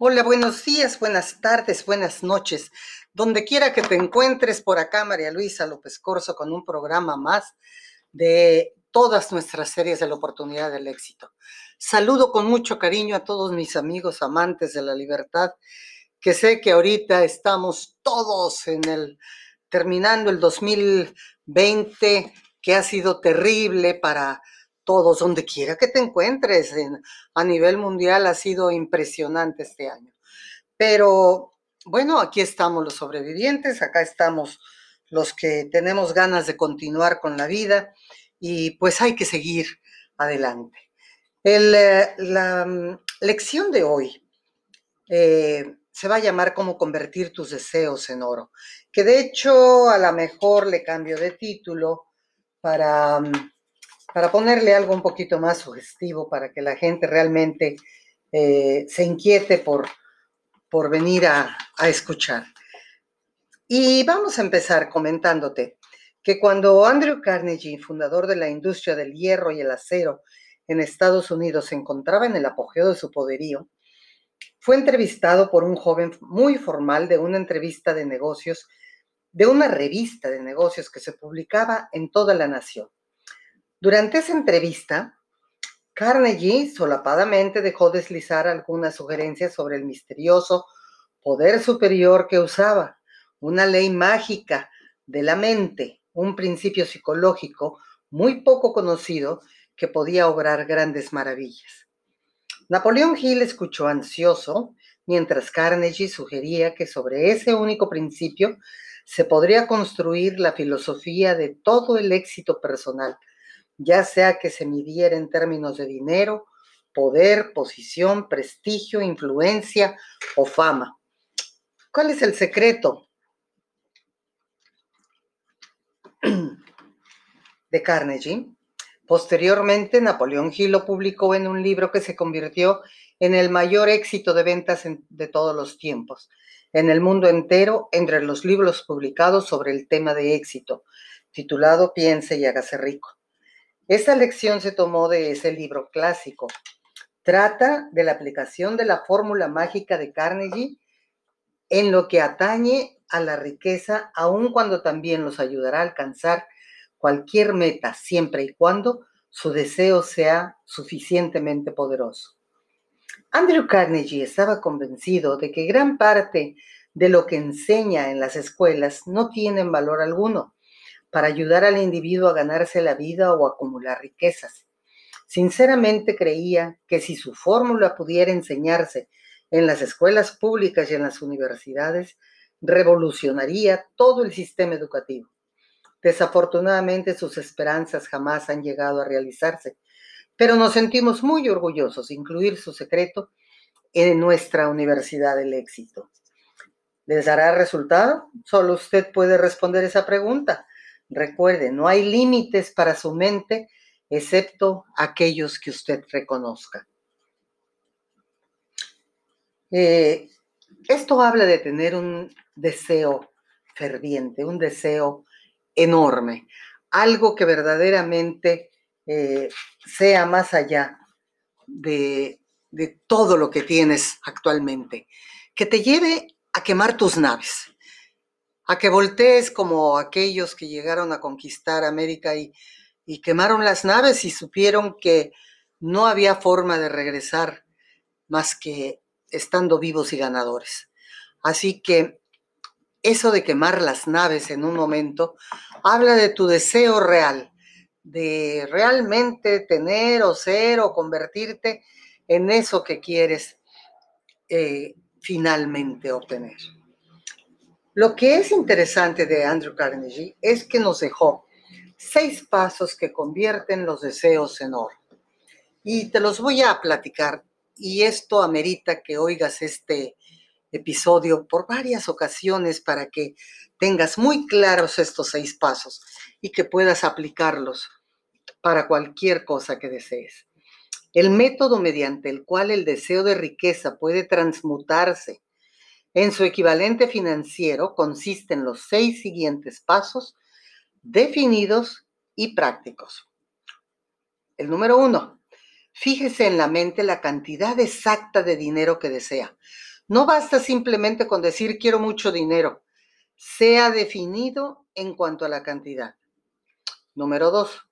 Hola, buenos días, buenas tardes, buenas noches. Donde quiera que te encuentres por acá, María Luisa López Corso, con un programa más de todas nuestras series de la oportunidad del éxito. Saludo con mucho cariño a todos mis amigos amantes de la libertad, que sé que ahorita estamos todos en el terminando el 2020, que ha sido terrible para todos, donde quiera que te encuentres a nivel mundial, ha sido impresionante este año. Pero bueno, aquí estamos los sobrevivientes, acá estamos los que tenemos ganas de continuar con la vida y pues hay que seguir adelante. Eh, la mm, lección de hoy eh, se va a llamar cómo convertir tus deseos en oro, que de hecho a lo mejor le cambio de título para mm, para ponerle algo un poquito más sugestivo, para que la gente realmente eh, se inquiete por, por venir a, a escuchar. Y vamos a empezar comentándote que cuando Andrew Carnegie, fundador de la industria del hierro y el acero en Estados Unidos, se encontraba en el apogeo de su poderío, fue entrevistado por un joven muy formal de una entrevista de negocios, de una revista de negocios que se publicaba en toda la nación. Durante esa entrevista, Carnegie solapadamente dejó deslizar algunas sugerencias sobre el misterioso poder superior que usaba, una ley mágica de la mente, un principio psicológico muy poco conocido que podía obrar grandes maravillas. Napoleón Hill escuchó ansioso mientras Carnegie sugería que sobre ese único principio se podría construir la filosofía de todo el éxito personal ya sea que se midiera en términos de dinero, poder, posición, prestigio, influencia o fama. ¿Cuál es el secreto de Carnegie? Posteriormente, Napoleón Hill lo publicó en un libro que se convirtió en el mayor éxito de ventas de todos los tiempos, en el mundo entero, entre los libros publicados sobre el tema de éxito, titulado Piense y hágase rico. Esa lección se tomó de ese libro clásico. Trata de la aplicación de la fórmula mágica de Carnegie en lo que atañe a la riqueza, aun cuando también los ayudará a alcanzar cualquier meta, siempre y cuando su deseo sea suficientemente poderoso. Andrew Carnegie estaba convencido de que gran parte de lo que enseña en las escuelas no tiene valor alguno para ayudar al individuo a ganarse la vida o acumular riquezas. Sinceramente creía que si su fórmula pudiera enseñarse en las escuelas públicas y en las universidades, revolucionaría todo el sistema educativo. Desafortunadamente sus esperanzas jamás han llegado a realizarse, pero nos sentimos muy orgullosos de incluir su secreto en nuestra Universidad del Éxito. ¿Les dará resultado? Solo usted puede responder esa pregunta. Recuerde, no hay límites para su mente excepto aquellos que usted reconozca. Eh, esto habla de tener un deseo ferviente, un deseo enorme, algo que verdaderamente eh, sea más allá de, de todo lo que tienes actualmente, que te lleve a quemar tus naves, a que voltees como aquellos que llegaron a conquistar América y, quemaron las naves y supieron que no había forma de regresar más que estando vivos y ganadores. Así que eso de quemar las naves en un momento habla de tu deseo real, de realmente tener o ser o convertirte en eso que quieres eh, finalmente obtener. Lo que es interesante de Andrew Carnegie es que nos dejó seis pasos que convierten los deseos en oro. Y te los voy a platicar. Y esto amerita que oigas este episodio por varias ocasiones para que tengas muy claros estos seis pasos y que puedas aplicarlos para cualquier cosa que desees. El método mediante el cual el deseo de riqueza puede transmutarse en su equivalente financiero consiste en los seis siguientes pasos definidos y prácticos. El número uno, fíjese en la mente la cantidad exacta de dinero que desea. No basta simplemente con decir quiero mucho dinero. Sea definido en cuanto a la cantidad. Número dos,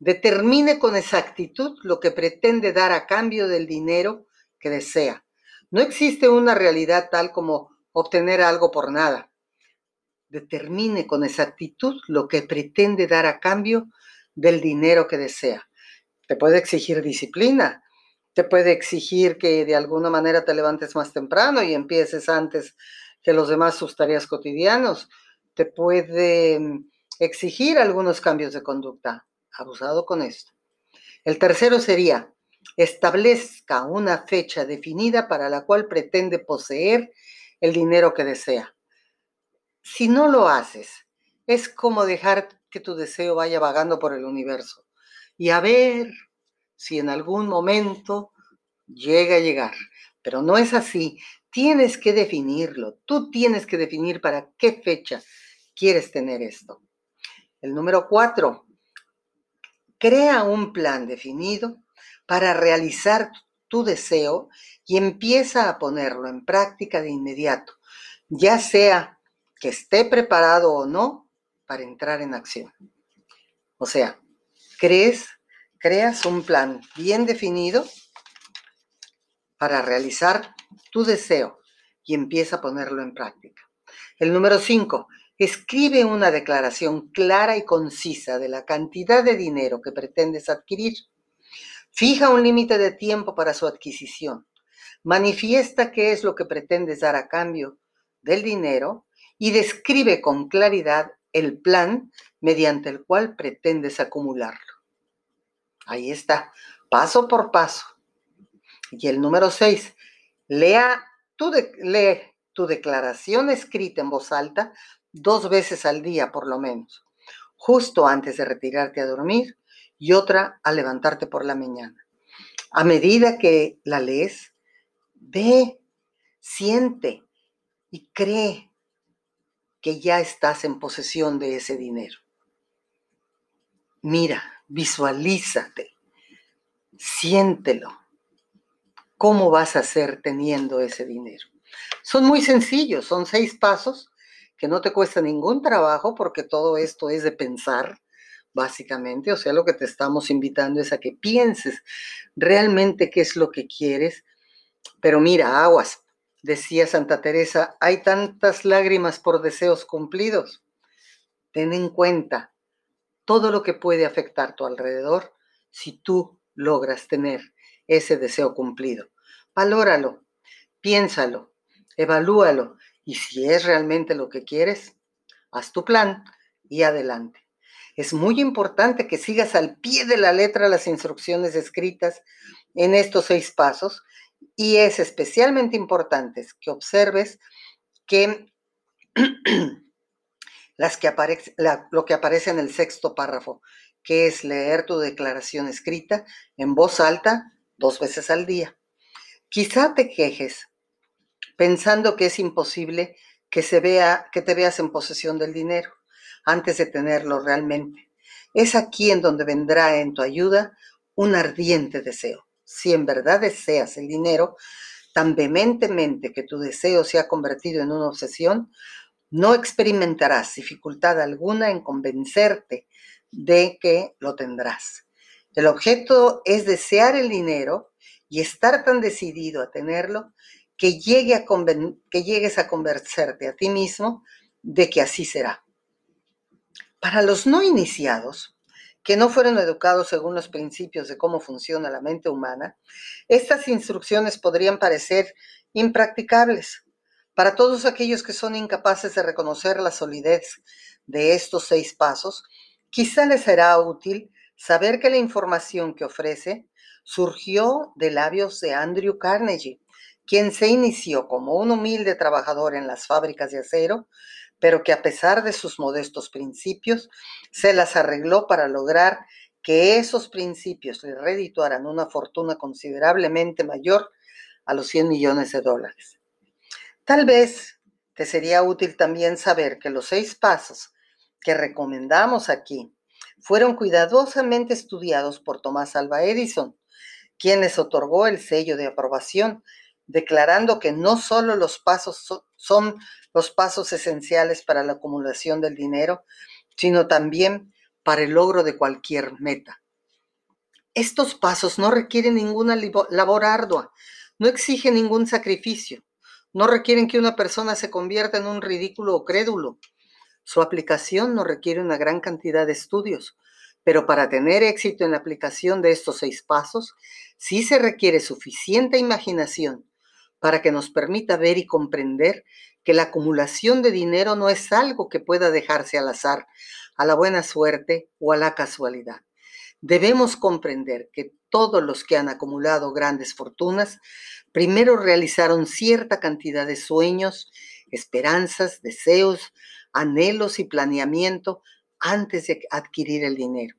determine con exactitud lo que pretende dar a cambio del dinero que desea. No existe una realidad tal como obtener algo por nada. Determine con exactitud lo que pretende dar a cambio del dinero que desea. Te puede exigir disciplina, te puede exigir que de alguna manera te levantes más temprano y empieces antes que los demás sus tareas cotidianos. Te puede mm, exigir algunos cambios de conducta. Abusado con esto. El tercero sería, establezca una fecha definida para la cual pretende poseer el dinero que desea. Si no lo haces, es como dejar que tu deseo vaya vagando por el universo y a ver si en algún momento llega a llegar. Pero no es así. Tienes que definirlo. Tú tienes que definir para qué fecha quieres tener esto. El número cuatro, crea un plan definido para realizar tu deseo y empieza a ponerlo en práctica de inmediato, ya sea que esté preparado o no para entrar en acción. O sea, crees, creas un plan bien definido para realizar tu deseo y empieza a ponerlo en práctica. El número 5, escribe una declaración clara y concisa de la cantidad de dinero que pretendes adquirir. Fija un límite de tiempo para su adquisición. Manifiesta qué es lo que pretendes dar a cambio del dinero y describe con claridad el plan mediante el cual pretendes acumularlo. Ahí está, paso por paso. Y el número 6, lea lee tu declaración escrita en voz alta dos veces al día por lo menos, justo antes de retirarte a dormir y otra al levantarte por la mañana. A medida que la lees, ve, siente y cree que ya estás en posesión de ese dinero. Mira, visualízate, siéntelo. ¿Cómo vas a ser teniendo ese dinero? Son muy sencillos, son seis pasos que no te cuesta ningún trabajo porque todo esto es de pensar, básicamente. O sea, lo que te estamos invitando es a que pienses realmente qué es lo que quieres. Pero mira, aguas, decía Santa Teresa, hay tantas lágrimas por deseos cumplidos. Ten en cuenta todo lo que puede afectar tu alrededor si tú logras tener ese deseo cumplido. Valóralo, piénsalo, evalúalo y si es realmente lo que quieres, haz tu plan y adelante. Es muy importante que sigas al pie de la letra las instrucciones escritas en estos seis pasos y es especialmente importante que observes que, las que lo que aparece en el sexto párrafo, que es leer tu declaración escrita en voz alta dos veces al día. Quizá te quejes pensando que es imposible que se vea que te veas en posesión del dinero antes de tenerlo realmente. Es aquí en donde vendrá en tu ayuda un ardiente deseo. Si en verdad deseas el dinero tan vehementemente que tu deseo se ha convertido en una obsesión, no experimentarás dificultad alguna en convencerte de que lo tendrás. El objeto es desear el dinero y estar tan decidido a tenerlo que, que llegues a convencerte a ti mismo de que así será. Para los no iniciados, que no fueron educados según los principios de cómo funciona la mente humana, estas instrucciones podrían parecer impracticables. Para todos aquellos que son incapaces de reconocer la solidez de estos seis pasos, quizá les será útil saber que la información que ofrece surgió de labios de Andrew Carnegie, quien se inició como un humilde trabajador en las fábricas de acero, pero que a pesar de sus modestos principios, se las arregló para lograr que esos principios le redituaran una fortuna considerablemente mayor a los 100 millones de dólares. Tal vez te sería útil también saber que los seis pasos que recomendamos aquí fueron cuidadosamente estudiados por Tomás Alba Edison, quien les otorgó el sello de aprobación declarando que no solo los pasos son los pasos esenciales para la acumulación del dinero, sino también para el logro de cualquier meta. Estos pasos no requieren ninguna labor ardua, no exigen ningún sacrificio, no requieren que una persona se convierta en un ridículo o crédulo. Su aplicación no requiere una gran cantidad de estudios, pero para tener éxito en la aplicación de estos seis pasos, sí se requiere suficiente imaginación para que nos permita ver y comprender que la acumulación de dinero no es algo que pueda dejarse al azar, a la buena suerte o a la casualidad. Debemos comprender que todos los que han acumulado grandes fortunas primero realizaron cierta cantidad de sueños, esperanzas, deseos, anhelos y planeamiento antes de adquirir el dinero.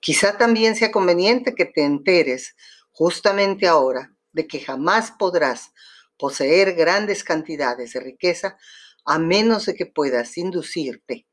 Quizá también sea conveniente que te enteres justamente ahora de que jamás podrás poseer grandes cantidades de riqueza a menos de que puedas inducirte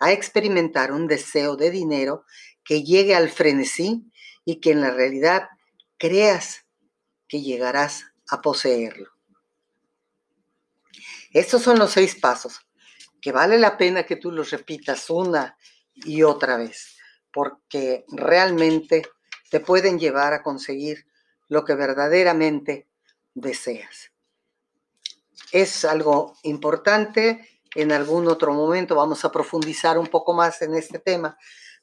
a experimentar un deseo de dinero que llegue al frenesí y que en la realidad creas que llegarás a poseerlo. Estos son los seis pasos que vale la pena que tú los repitas una y otra vez, porque realmente te pueden llevar a conseguir lo que verdaderamente deseas. Es algo importante, en algún otro momento vamos a profundizar un poco más en este tema,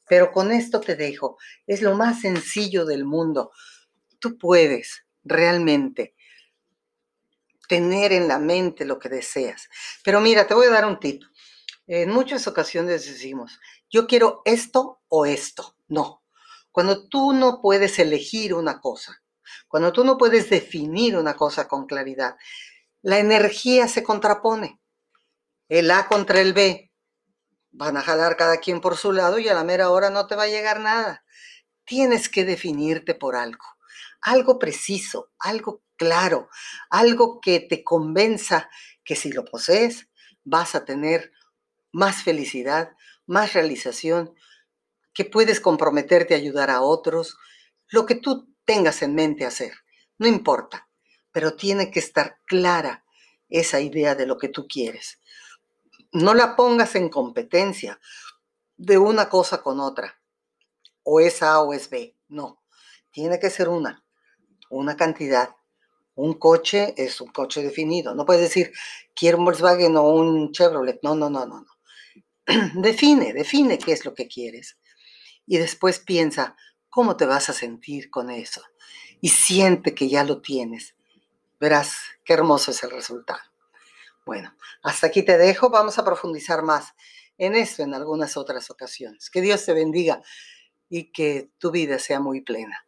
pero con esto te dejo. Es lo más sencillo del mundo. Tú puedes realmente tener en la mente lo que deseas. Pero mira, te voy a dar un tip. En muchas ocasiones decimos, yo quiero esto o esto. No. Cuando tú no puedes elegir una cosa, cuando tú no puedes definir una cosa con claridad, la energía se contrapone. El A contra el B, van a jalar cada quien por su lado y a la mera hora no te va a llegar nada. Tienes que definirte por algo, algo preciso, algo claro, algo que te convenza que si lo posees vas a tener más felicidad, más realización, que puedes comprometerte a ayudar a otros, lo que tú tengas en mente hacer, no importa, pero tiene que estar clara esa idea de lo que tú quieres no la pongas en competencia de una cosa con otra. O es A o es B. No. Tiene que ser una. Una cantidad. Un coche es un coche definido. No puedes decir, quiero un Volkswagen o un Chevrolet. No, no, no, no, no. define, define qué es lo que quieres. Y después piensa, ¿cómo te vas a sentir con eso? Y siente que ya lo tienes. Verás qué hermoso es el resultado. Bueno, hasta aquí te dejo. Vamos a profundizar más en esto en algunas otras ocasiones. Que Dios te bendiga y que tu vida sea muy plena.